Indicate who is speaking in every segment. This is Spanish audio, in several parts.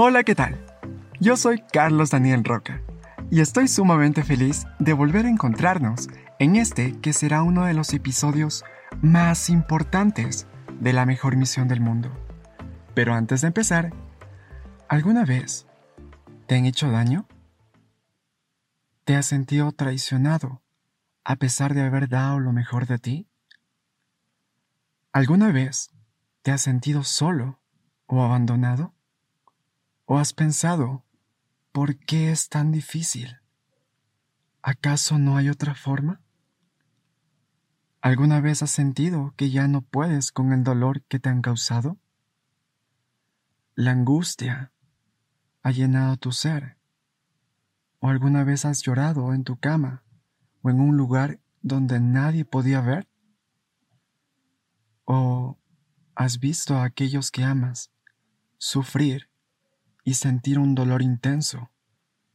Speaker 1: Hola, ¿qué tal? Yo soy Carlos Daniel Roca y estoy sumamente feliz de volver a encontrarnos en este que será uno de los episodios más importantes de la mejor misión del mundo. Pero antes de empezar, ¿alguna vez te han hecho daño? ¿Te has sentido traicionado a pesar de haber dado lo mejor de ti? ¿Alguna vez te has sentido solo o abandonado? ¿O has pensado, ¿por qué es tan difícil? ¿Acaso no hay otra forma? ¿Alguna vez has sentido que ya no puedes con el dolor que te han causado? La angustia ha llenado tu ser. ¿O alguna vez has llorado en tu cama o en un lugar donde nadie podía ver? ¿O has visto a aquellos que amas sufrir y sentir un dolor intenso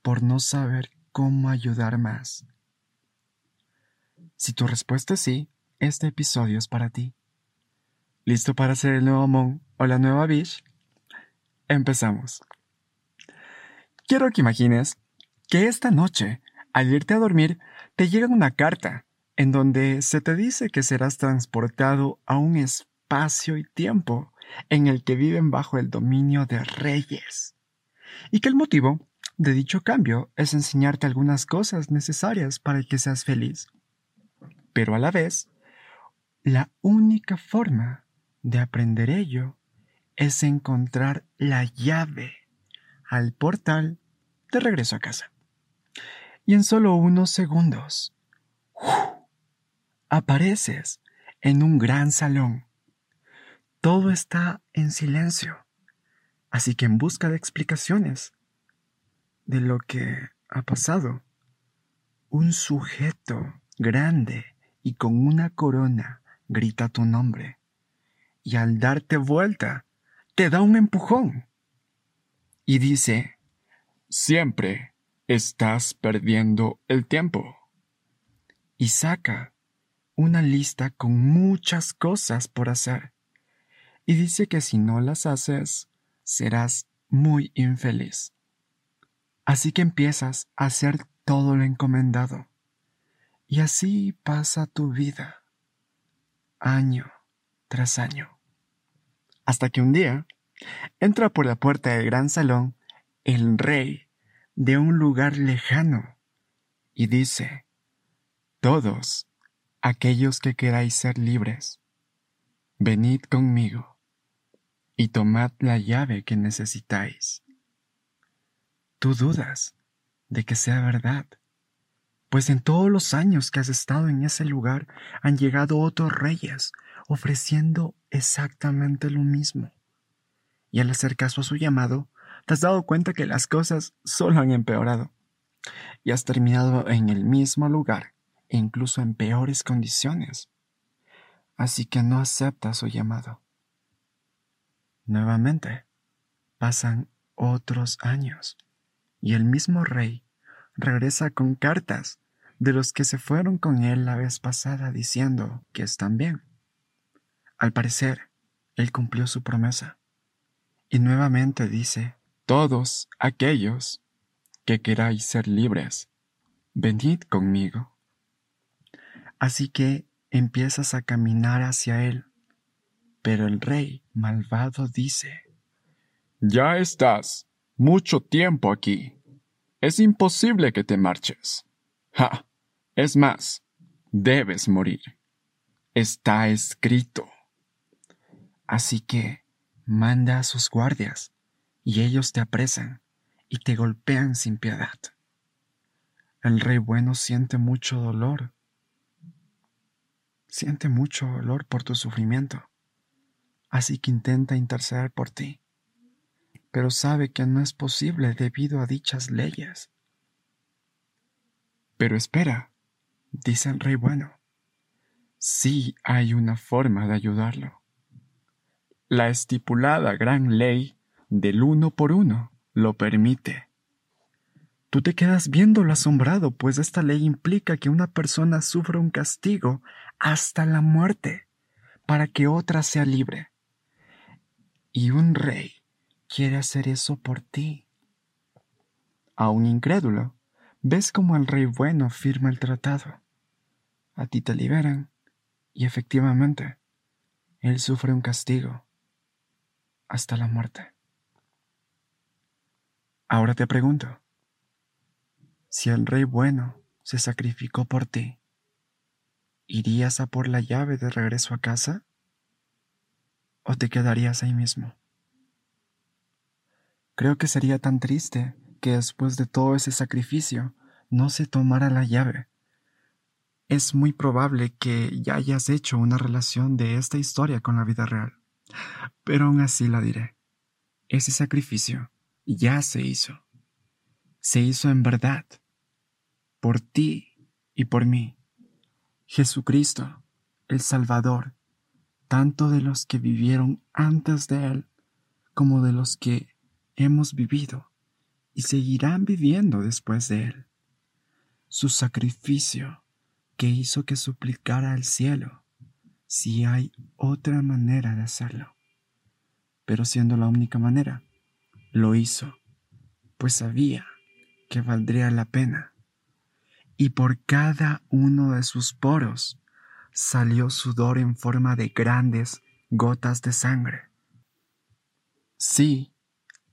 Speaker 1: por no saber cómo ayudar más? Si tu respuesta es sí, este episodio es para ti. ¿Listo para ser el nuevo Mon o la nueva Bish? Empezamos. Quiero que imagines que esta noche, al irte a dormir, te llega una carta en donde se te dice que serás transportado a un espacio y tiempo en el que viven bajo el dominio de reyes, y que el motivo de dicho cambio es enseñarte algunas cosas necesarias para que seas feliz. Pero a la vez, la única forma de aprender ello es encontrar la llave al portal de regreso a casa. Y en solo unos segundos, apareces en un gran salón. Todo está en silencio, así que en busca de explicaciones de lo que ha pasado, un sujeto grande y con una corona grita tu nombre, y al darte vuelta, te da un empujón y dice, siempre estás perdiendo el tiempo. Y saca una lista con muchas cosas por hacer. Y dice que si no las haces, serás muy infeliz. Así que empiezas a hacer todo lo encomendado. Y así pasa tu vida, año tras año. Hasta que un día entra por la puerta del gran salón el rey de un lugar lejano y dice, Todos aquellos que queráis ser libres, venid conmigo y tomad la llave que necesitáis. Tú dudas de que sea verdad, pues en todos los años que has estado en ese lugar han llegado otros reyes ofreciendo exactamente lo mismo. Y al hacer caso a su llamado, te has dado cuenta que las cosas solo han empeorado. Y has terminado en el mismo lugar, incluso en peores condiciones. Así que no aceptas su llamado. Nuevamente, pasan otros años, y el mismo rey regresa con cartas de los que se fueron con él la vez pasada diciendo que están bien. Al parecer, él cumplió su promesa. Y nuevamente dice, todos aquellos que queráis ser libres, venid conmigo. Así que empiezas a caminar hacia él. Pero el rey malvado dice, Ya estás mucho tiempo aquí. Es imposible que te marches. Ja. Es más, debes morir. Está escrito. Así que manda a sus guardias, y ellos te apresan y te golpean sin piedad. El rey bueno siente mucho dolor. Siente mucho dolor por tu sufrimiento. Así que intenta interceder por ti. Pero sabe que no es posible debido a dichas leyes. Pero espera, dice el rey bueno. Sí hay una forma de ayudarlo. La estipulada gran ley del uno por uno lo permite. Tú te quedas viéndolo asombrado, pues esta ley implica que una persona sufra un castigo hasta la muerte para que otra sea libre. Y un rey quiere hacer eso por ti. Aún incrédulo, ves como el rey bueno firma el tratado. A ti te liberan y efectivamente, él sufre un castigo hasta la muerte. Ahora te pregunto, si el rey bueno se sacrificó por ti, ¿irías a por la llave de regreso a casa? ¿O te quedarías ahí mismo? Creo que sería tan triste que después de todo ese sacrificio no se tomara la llave. Es muy probable que ya hayas hecho una relación de esta historia con la vida real. Pero aún así la diré. Ese sacrificio ya se hizo. Se hizo en verdad. Por ti y por mí. Jesucristo, el Salvador, tanto de los que vivieron antes de Él como de los que hemos vivido y seguirán viviendo después de Él. Su sacrificio que hizo que suplicara al cielo si hay otra manera de hacerlo. Pero siendo la única manera, lo hizo, pues sabía que valdría la pena. Y por cada uno de sus poros salió sudor en forma de grandes gotas de sangre. Sí,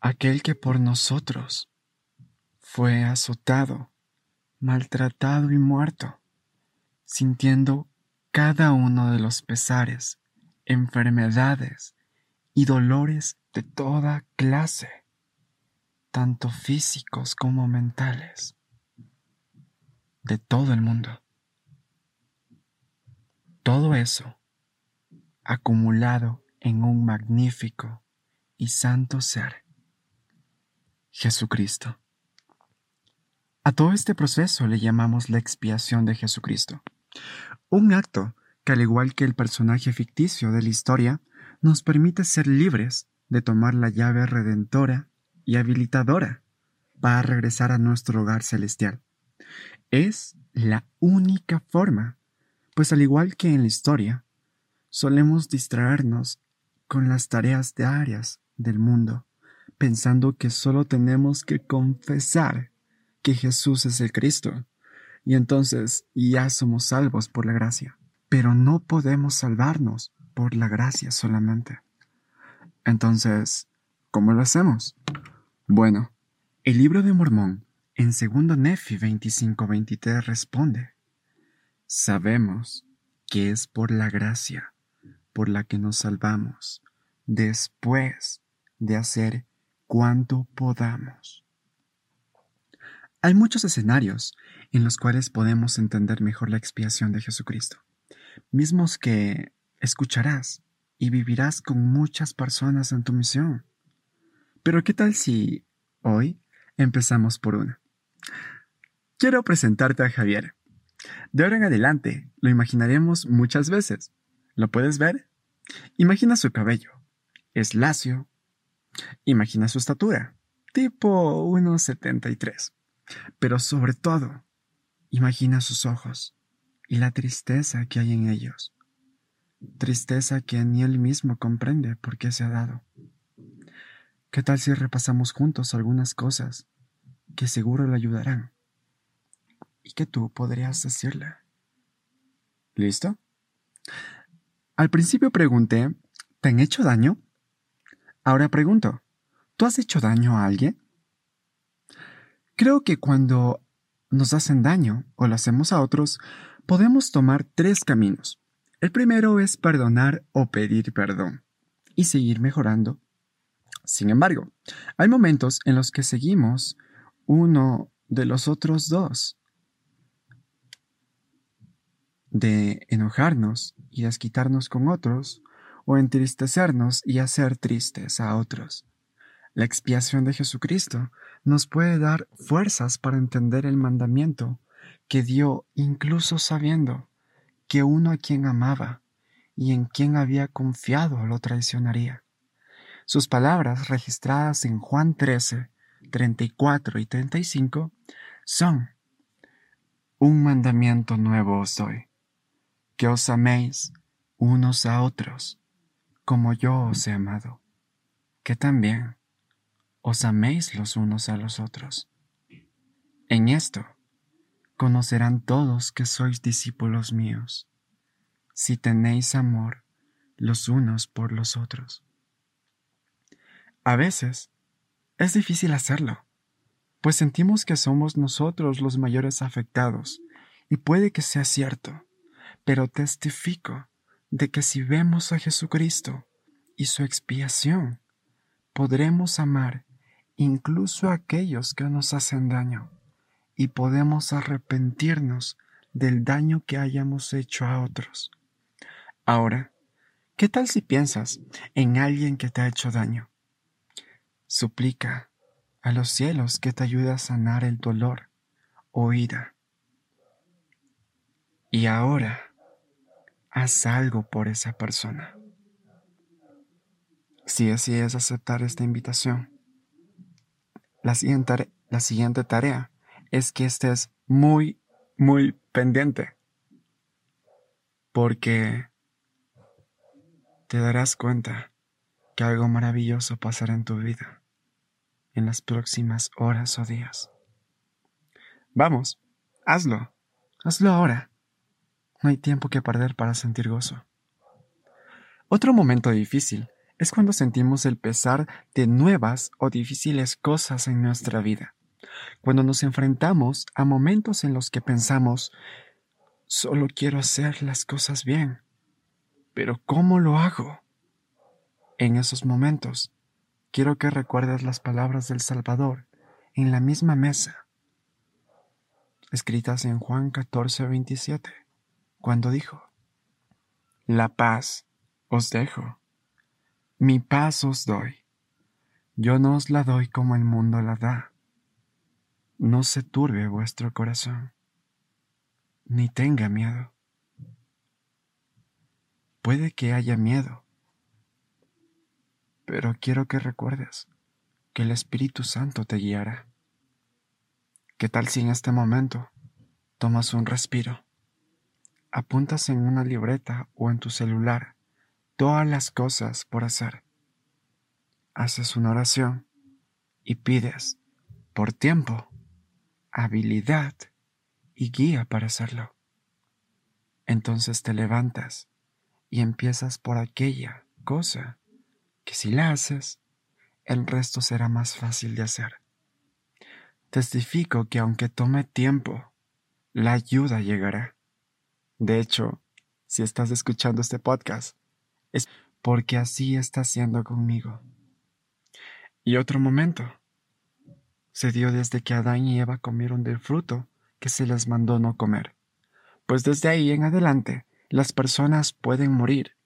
Speaker 1: aquel que por nosotros fue azotado, maltratado y muerto, sintiendo cada uno de los pesares, enfermedades y dolores de toda clase, tanto físicos como mentales, de todo el mundo. Todo eso acumulado en un magnífico y santo ser, Jesucristo. A todo este proceso le llamamos la expiación de Jesucristo, un acto que al igual que el personaje ficticio de la historia, nos permite ser libres de tomar la llave redentora y habilitadora para regresar a nuestro hogar celestial. Es la única forma, pues al igual que en la historia, solemos distraernos con las tareas diarias del mundo, pensando que solo tenemos que confesar que Jesús es el Cristo, y entonces ya somos salvos por la gracia. Pero no podemos salvarnos por la gracia solamente. Entonces, ¿cómo lo hacemos? Bueno, el libro de Mormón, en 2 Nefi 25-23, responde, Sabemos que es por la gracia por la que nos salvamos, después de hacer cuanto podamos. Hay muchos escenarios en los cuales podemos entender mejor la expiación de Jesucristo, mismos que escucharás y vivirás con muchas personas en tu misión. Pero ¿qué tal si hoy empezamos por una? Quiero presentarte a Javier. De ahora en adelante lo imaginaremos muchas veces. ¿Lo puedes ver? Imagina su cabello. Es lacio. Imagina su estatura. Tipo 1,73. Pero sobre todo, imagina sus ojos y la tristeza que hay en ellos. Tristeza que ni él mismo comprende por qué se ha dado. ¿Qué tal si repasamos juntos algunas cosas que seguro le ayudarán que tú podrías decirle? ¿Listo? Al principio pregunté, ¿te han hecho daño? Ahora pregunto, ¿tú has hecho daño a alguien? Creo que cuando nos hacen daño o lo hacemos a otros, podemos tomar tres caminos. El primero es perdonar o pedir perdón y seguir mejorando. Sin embargo, hay momentos en los que seguimos uno de los otros dos de enojarnos y desquitarnos con otros, o entristecernos y hacer tristes a otros. La expiación de Jesucristo nos puede dar fuerzas para entender el mandamiento que dio incluso sabiendo que uno a quien amaba y en quien había confiado lo traicionaría. Sus palabras registradas en Juan 13, 34 y 35 son Un mandamiento nuevo os doy que os améis unos a otros, como yo os he amado, que también os améis los unos a los otros. En esto conocerán todos que sois discípulos míos, si tenéis amor los unos por los otros. A veces es difícil hacerlo, pues sentimos que somos nosotros los mayores afectados, y puede que sea cierto, pero testifico de que si vemos a Jesucristo y su expiación, podremos amar incluso a aquellos que nos hacen daño y podemos arrepentirnos del daño que hayamos hecho a otros. Ahora, ¿qué tal si piensas en alguien que te ha hecho daño? Suplica a los cielos que te ayude a sanar el dolor o ira. Y ahora, haz algo por esa persona. Si así es aceptar esta invitación, la siguiente, la siguiente tarea es que estés muy, muy pendiente. Porque te darás cuenta que algo maravilloso pasará en tu vida en las próximas horas o días. Vamos, hazlo, hazlo ahora. No hay tiempo que perder para sentir gozo. Otro momento difícil es cuando sentimos el pesar de nuevas o difíciles cosas en nuestra vida cuando nos enfrentamos a momentos en los que pensamos, solo quiero hacer las cosas bien, pero ¿cómo lo hago? En esos momentos, quiero que recuerdes las palabras del Salvador en la misma mesa, escritas en Juan 14, 27, cuando dijo, La paz os dejo, mi paz os doy, yo no os la doy como el mundo la da no se turbe vuestro corazón, ni tenga miedo. Puede que haya miedo, pero quiero que recuerdes que el Espíritu Santo te guiará. ¿Qué tal si en este momento tomas un respiro, apuntas en una libreta o en tu celular todas las cosas por hacer, haces una oración y pides por tiempo habilidad y guía para hacerlo. Entonces te levantas y empiezas por aquella cosa que si la haces, el resto será más fácil de hacer. Testifico que aunque tome tiempo, la ayuda llegará. De hecho, si estás escuchando este podcast, es porque así está haciendo conmigo. Y otro momento se dio desde que Adán y Eva comieron del fruto que se les mandó no comer. Pues desde ahí en adelante las personas pueden morir,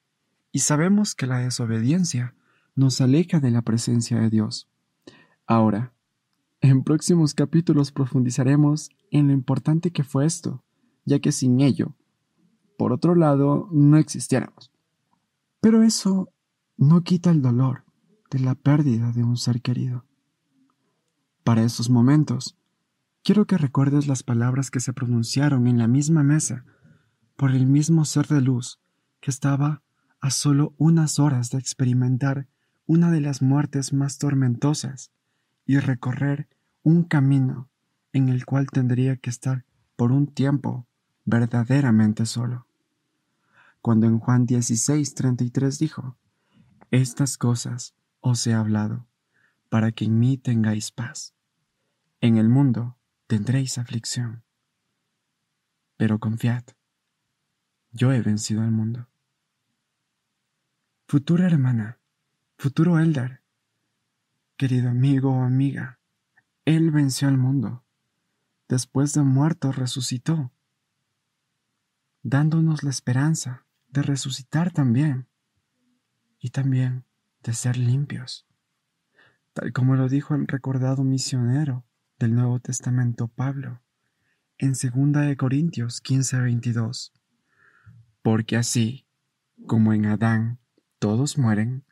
Speaker 1: y sabemos que la desobediencia nos aleja de la presencia de Dios. Ahora, en próximos capítulos profundizaremos en lo importante que fue esto, ya que sin ello, por otro lado, no existiéramos. Pero eso no quita el dolor de la pérdida de un ser querido. Para esos momentos, quiero que recuerdes las palabras que se pronunciaron en la misma mesa por el mismo ser de luz que estaba a solo unas horas de experimentar una de las muertes más tormentosas y recorrer un camino en el cual tendría que estar por un tiempo verdaderamente solo. Cuando en Juan 16:33 dijo, Estas cosas os he hablado, para que en mí tengáis paz. En el mundo tendréis aflicción, pero confiad, yo he vencido al mundo. Futura hermana, futuro Eldar, querido amigo o amiga, Él venció al mundo. Después de muerto resucitó, dándonos la esperanza de resucitar también y también de ser limpios, tal como lo dijo el recordado misionero del Nuevo Testamento Pablo en 2 de Corintios 15:22. Porque así como en Adán todos mueren,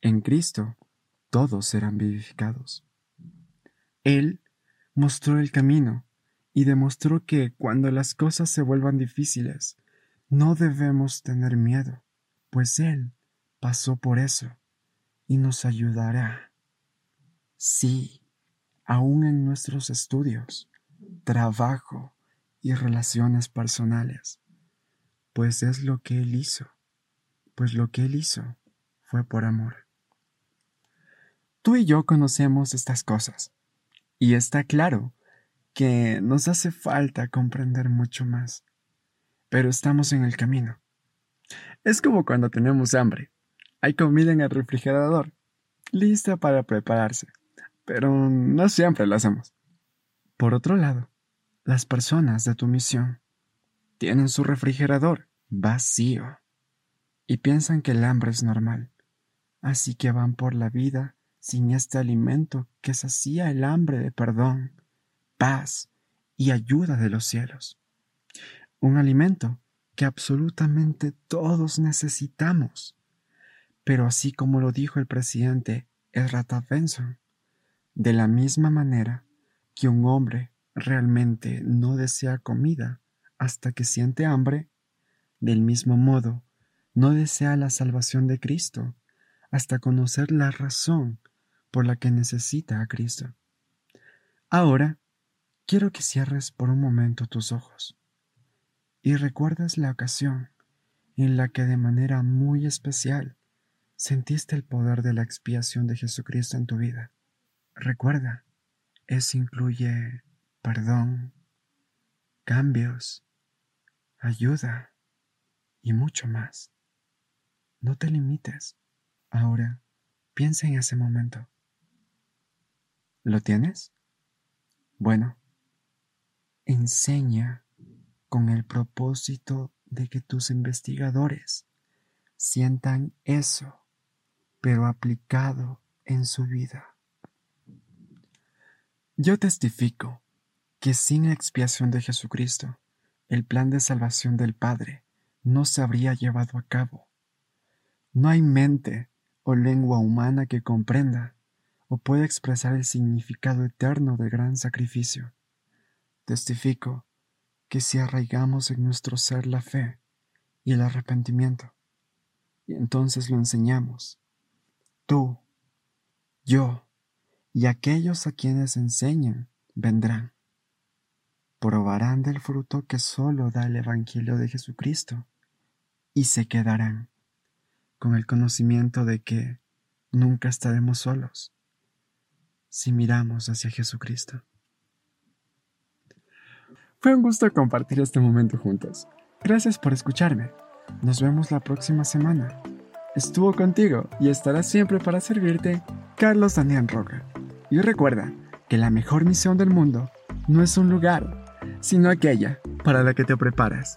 Speaker 1: en Cristo todos serán vivificados. Él mostró el camino y demostró que cuando las cosas se vuelvan difíciles, no debemos tener miedo, pues Él pasó por eso y nos ayudará Sí, aún en nuestros estudios, trabajo y relaciones personales, pues es lo que Él hizo, pues lo que Él hizo fue por amor. Tú y yo conocemos estas cosas, y está claro que nos hace falta comprender mucho más, pero estamos en el camino. Es como cuando tenemos hambre. Hay comida en el refrigerador, lista para prepararse, pero no siempre lo hacemos. Por otro lado, las personas de tu misión tienen su refrigerador vacío y piensan que el hambre es normal, así que van por la vida sin este alimento que sacía el hambre de perdón, paz y ayuda de los cielos. Un alimento que absolutamente todos necesitamos. Pero así como lo dijo el presidente Ezra Benson, de la misma manera que un hombre realmente no desea comida hasta que siente hambre, del mismo modo no desea la salvación de Cristo hasta conocer la razón por la que necesita a Cristo. Ahora, quiero que cierres por un momento tus ojos y recuerdas la ocasión en la que de manera muy especial sentiste el poder de la expiación de Jesucristo en tu vida. Recuerda, eso incluye perdón, cambios, ayuda y mucho más. No te limites. Ahora, piensa en ese momento. ¿Lo tienes? Bueno, enseña con el propósito de que tus investigadores sientan eso, pero aplicado en su vida. Yo testifico que sin la expiación de Jesucristo, el plan de salvación del Padre no se habría llevado a cabo. No hay mente o lengua humana que comprenda o pueda expresar el significado eterno del gran sacrificio. Testifico que si arraigamos en nuestro ser la fe y el arrepentimiento, y entonces lo enseñamos, tú, yo y aquellos a quienes enseñan vendrán, probarán del fruto que solo da el Evangelio de Jesucristo y se quedarán con el conocimiento de que nunca estaremos solos si miramos hacia Jesucristo. Fue un gusto compartir este momento juntos. Gracias por escucharme. Nos vemos la próxima semana. Estuvo contigo y estará siempre para servirte Carlos Daniel Roca. Y recuerda que la mejor misión del mundo no es un lugar, sino aquella para la que te preparas.